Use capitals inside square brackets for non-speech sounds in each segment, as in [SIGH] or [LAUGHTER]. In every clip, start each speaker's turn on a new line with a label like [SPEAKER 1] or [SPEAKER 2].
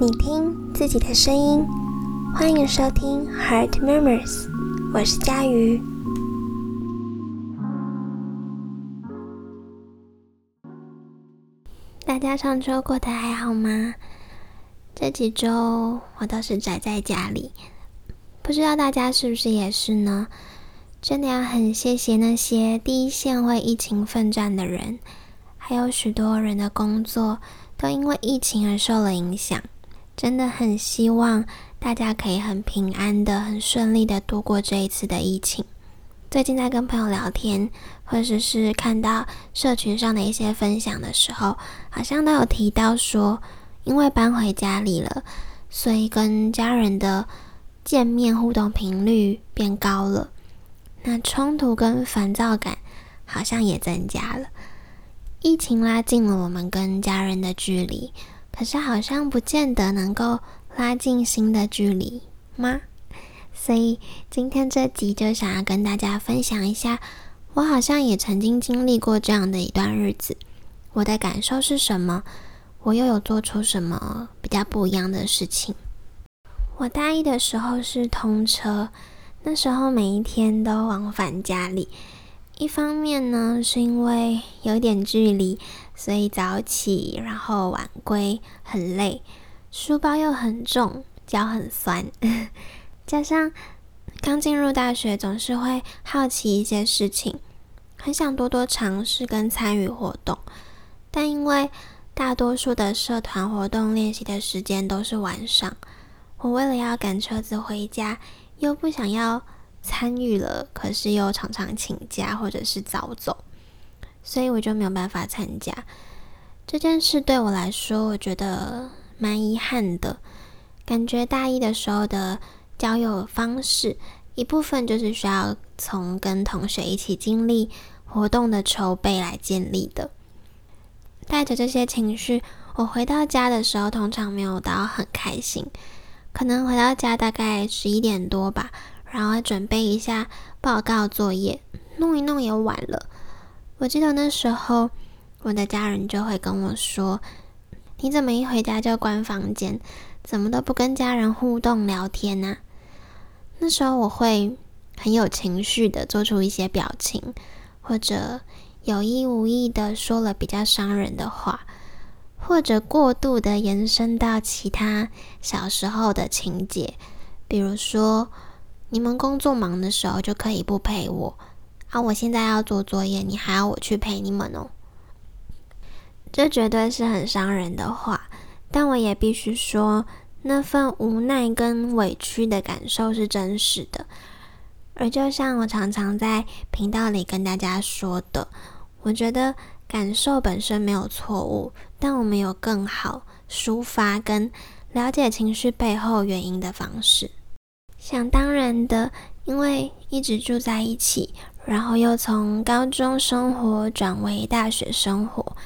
[SPEAKER 1] 你听自己的声音，欢迎收听 Heart Murmurs，我是佳瑜。大家上周过得还好吗？这几周我都是宅在家里，不知道大家是不是也是呢？真的要很谢谢那些第一线为疫情奋战的人，还有许多人的工作都因为疫情而受了影响。真的很希望大家可以很平安的、很顺利的度过这一次的疫情。最近在跟朋友聊天，或者是看到社群上的一些分享的时候，好像都有提到说，因为搬回家里了，所以跟家人的见面互动频率变高了。那冲突跟烦躁感好像也增加了。疫情拉近了我们跟家人的距离，可是好像不见得能够拉近新的距离吗？所以今天这集就想要跟大家分享一下，我好像也曾经经历过这样的一段日子，我的感受是什么？我又有做出什么比较不一样的事情？我大一的时候是通车。那时候每一天都往返家里，一方面呢是因为有点距离，所以早起然后晚归很累，书包又很重，脚很酸，[LAUGHS] 加上刚进入大学，总是会好奇一些事情，很想多多尝试跟参与活动，但因为大多数的社团活动练习的时间都是晚上，我为了要赶车子回家。又不想要参与了，可是又常常请假或者是早走，所以我就没有办法参加这件事。对我来说，我觉得蛮遗憾的。感觉大一的时候的交友方式，一部分就是需要从跟同学一起经历活动的筹备来建立的。带着这些情绪，我回到家的时候，通常没有到很开心。可能回到家大概十一点多吧，然后准备一下报告作业，弄一弄也晚了。我记得那时候我的家人就会跟我说：“你怎么一回家就关房间，怎么都不跟家人互动聊天呢？”那时候我会很有情绪的做出一些表情，或者有意无意的说了比较伤人的话。或者过度的延伸到其他小时候的情节，比如说你们工作忙的时候就可以不陪我啊，我现在要做作业，你还要我去陪你们哦。这绝对是很伤人的话，但我也必须说，那份无奈跟委屈的感受是真实的。而就像我常常在频道里跟大家说的，我觉得。感受本身没有错误，但我们有更好抒发跟了解情绪背后原因的方式。想当然的，因为一直住在一起，然后又从高中生活转为大学生活，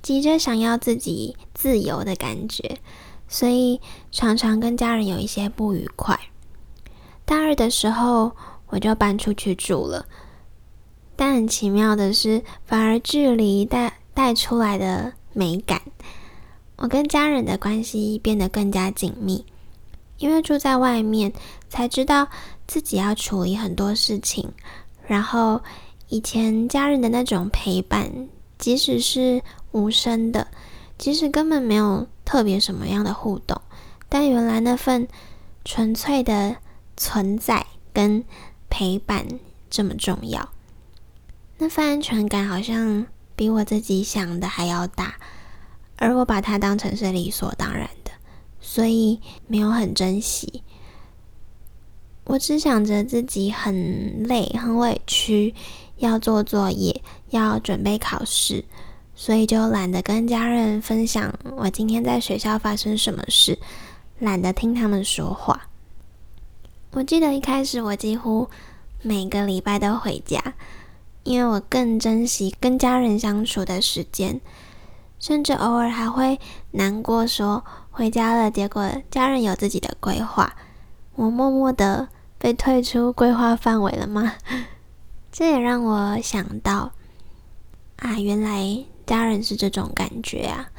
[SPEAKER 1] 急着想要自己自由的感觉，所以常常跟家人有一些不愉快。大二的时候，我就搬出去住了。但很奇妙的是，反而距离带带出来的美感，我跟家人的关系变得更加紧密。因为住在外面，才知道自己要处理很多事情。然后以前家人的那种陪伴，即使是无声的，即使根本没有特别什么样的互动，但原来那份纯粹的存在跟陪伴这么重要。那份安全感好像比我自己想的还要大，而我把它当成是理所当然的，所以没有很珍惜。我只想着自己很累、很委屈，要做作业，要准备考试，所以就懒得跟家人分享我今天在学校发生什么事，懒得听他们说话。我记得一开始我几乎每个礼拜都回家。因为我更珍惜跟家人相处的时间，甚至偶尔还会难过，说回家了，结果家人有自己的规划，我默默的被退出规划范围了吗？[LAUGHS] 这也让我想到，啊，原来家人是这种感觉啊！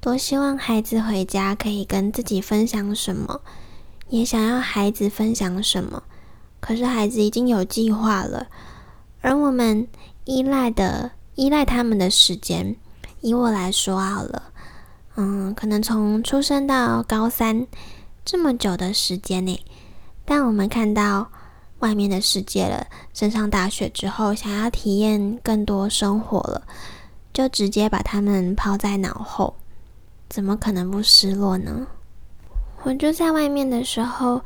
[SPEAKER 1] 多希望孩子回家可以跟自己分享什么，也想要孩子分享什么。可是孩子已经有计划了，而我们依赖的依赖他们的时间，以我来说好了，嗯，可能从出生到高三这么久的时间内，但我们看到外面的世界了，升上大学之后，想要体验更多生活了，就直接把他们抛在脑后。怎么可能不失落呢？我就在外面的时候，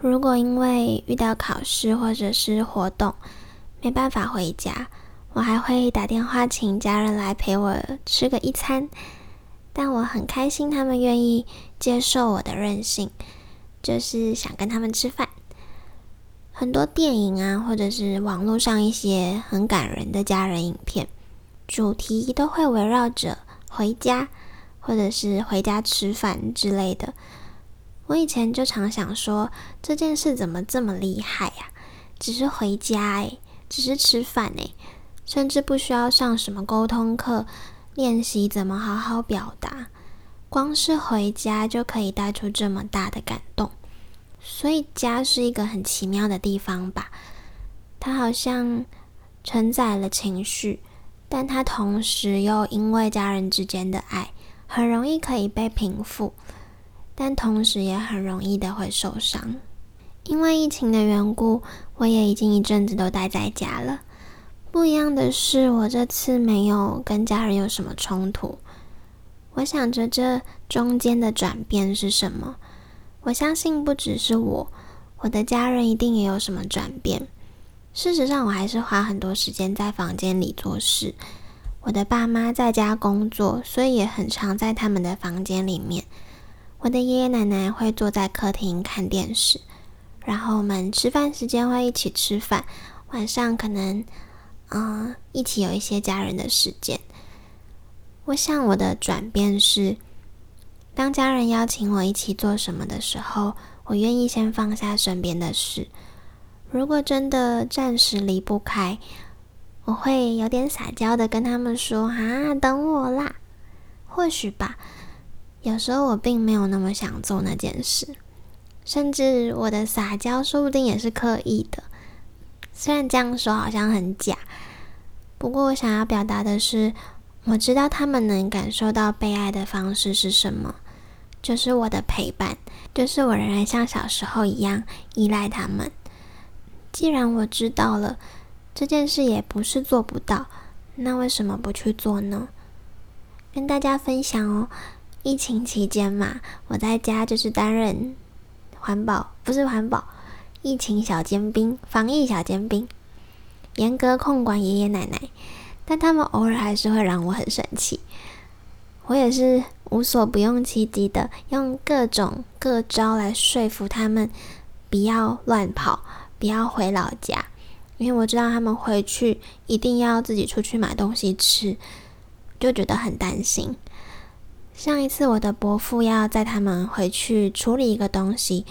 [SPEAKER 1] 如果因为遇到考试或者是活动没办法回家，我还会打电话请家人来陪我吃个一餐。但我很开心，他们愿意接受我的任性，就是想跟他们吃饭。很多电影啊，或者是网络上一些很感人的家人影片，主题都会围绕着回家。或者是回家吃饭之类的，我以前就常想说这件事怎么这么厉害呀？只是回家诶，只是吃饭诶，甚至不需要上什么沟通课，练习怎么好好表达，光是回家就可以带出这么大的感动。所以家是一个很奇妙的地方吧？它好像承载了情绪，但它同时又因为家人之间的爱。很容易可以被平复，但同时也很容易的会受伤。因为疫情的缘故，我也已经一阵子都待在家了。不一样的是，我这次没有跟家人有什么冲突。我想着这中间的转变是什么？我相信不只是我，我的家人一定也有什么转变。事实上，我还是花很多时间在房间里做事。我的爸妈在家工作，所以也很常在他们的房间里面。我的爷爷奶奶会坐在客厅看电视，然后我们吃饭时间会一起吃饭，晚上可能嗯一起有一些家人的时间。我想我的转变是，当家人邀请我一起做什么的时候，我愿意先放下身边的事。如果真的暂时离不开。我会有点撒娇的跟他们说：“啊，等我啦。”或许吧，有时候我并没有那么想做那件事，甚至我的撒娇说不定也是刻意的。虽然这样说好像很假，不过我想要表达的是，我知道他们能感受到被爱的方式是什么，就是我的陪伴，就是我仍然像小时候一样依赖他们。既然我知道了。这件事也不是做不到，那为什么不去做呢？跟大家分享哦，疫情期间嘛，我在家就是担任环保，不是环保，疫情小尖兵，防疫小尖兵，严格控管爷爷奶奶，但他们偶尔还是会让我很生气。我也是无所不用其极的，用各种各招来说服他们，不要乱跑，不要回老家。因为我知道他们回去一定要自己出去买东西吃，就觉得很担心。上一次我的伯父要载他们回去处理一个东西，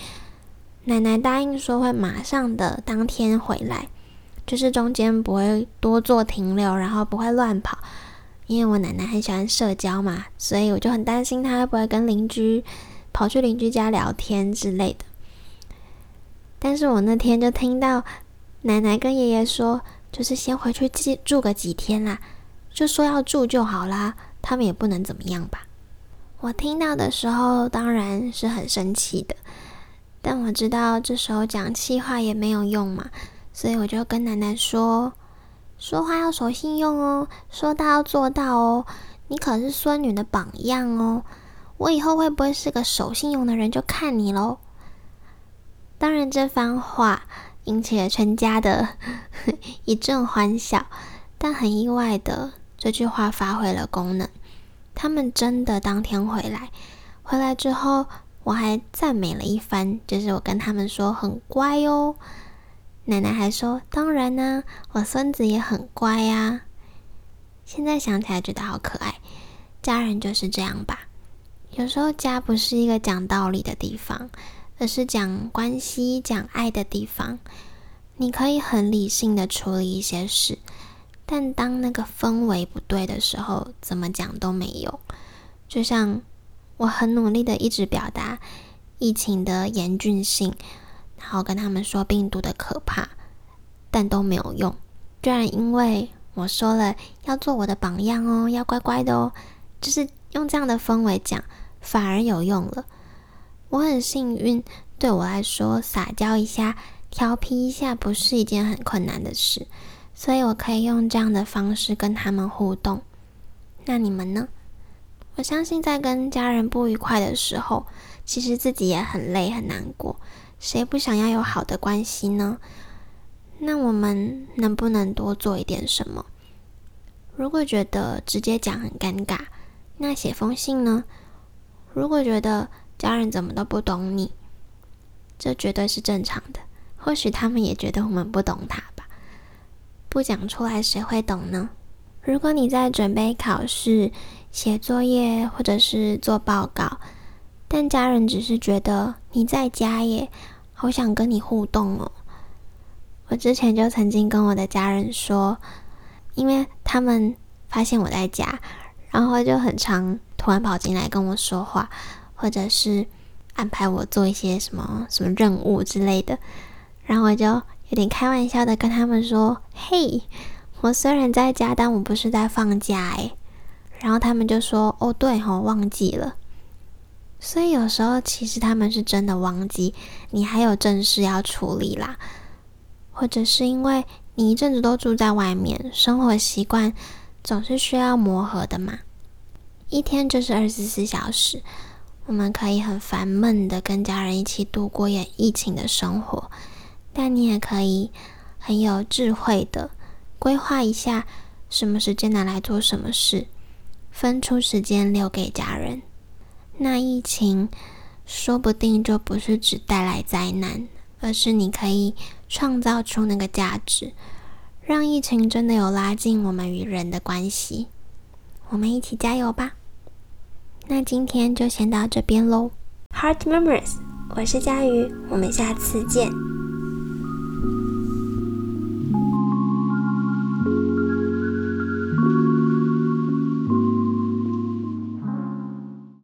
[SPEAKER 1] 奶奶答应说会马上的当天回来，就是中间不会多做停留，然后不会乱跑。因为我奶奶很喜欢社交嘛，所以我就很担心她会不会跟邻居跑去邻居家聊天之类的。但是我那天就听到。奶奶跟爷爷说，就是先回去住住个几天啦，就说要住就好啦，他们也不能怎么样吧。我听到的时候当然是很生气的，但我知道这时候讲气话也没有用嘛，所以我就跟奶奶说，说话要守信用哦，说到要做到哦，你可是孙女的榜样哦，我以后会不会是个守信用的人就看你喽。当然这番话。引起了全家的 [LAUGHS] 一阵欢笑，但很意外的，这句话发挥了功能。他们真的当天回来，回来之后，我还赞美了一番，就是我跟他们说很乖哦。奶奶还说，当然呢，我孙子也很乖呀。现在想起来觉得好可爱，家人就是这样吧。有时候家不是一个讲道理的地方。而是讲关系、讲爱的地方，你可以很理性的处理一些事，但当那个氛围不对的时候，怎么讲都没有。就像我很努力的一直表达疫情的严峻性，然后跟他们说病毒的可怕，但都没有用。居然因为我说了要做我的榜样哦，要乖乖的哦，就是用这样的氛围讲，反而有用了。我很幸运，对我来说，撒娇一下、调皮一下，不是一件很困难的事。所以我可以用这样的方式跟他们互动。那你们呢？我相信在跟家人不愉快的时候，其实自己也很累很难过。谁不想要有好的关系呢？那我们能不能多做一点什么？如果觉得直接讲很尴尬，那写封信呢？如果觉得家人怎么都不懂你，这绝对是正常的。或许他们也觉得我们不懂他吧。不讲出来，谁会懂呢？如果你在准备考试、写作业或者是做报告，但家人只是觉得你在家耶，好想跟你互动哦。我之前就曾经跟我的家人说，因为他们发现我在家，然后就很常突然跑进来跟我说话，或者是安排我做一些什么什么任务之类的，然后我就。有点开玩笑的跟他们说：“嘿，我虽然在家，但我不是在放假诶。然后他们就说：“哦，对吼，忘记了。”所以有时候其实他们是真的忘记你还有正事要处理啦，或者是因为你一阵子都住在外面，生活习惯总是需要磨合的嘛。一天就是二十四小时，我们可以很烦闷的跟家人一起度过演疫情的生活。但你也可以很有智慧的规划一下，什么时间拿来做什么事，分出时间留给家人。那疫情说不定就不是只带来灾难，而是你可以创造出那个价值，让疫情真的有拉近我们与人的关系。我们一起加油吧！那今天就先到这边喽。Heart Memories，我是佳瑜，我们下次见。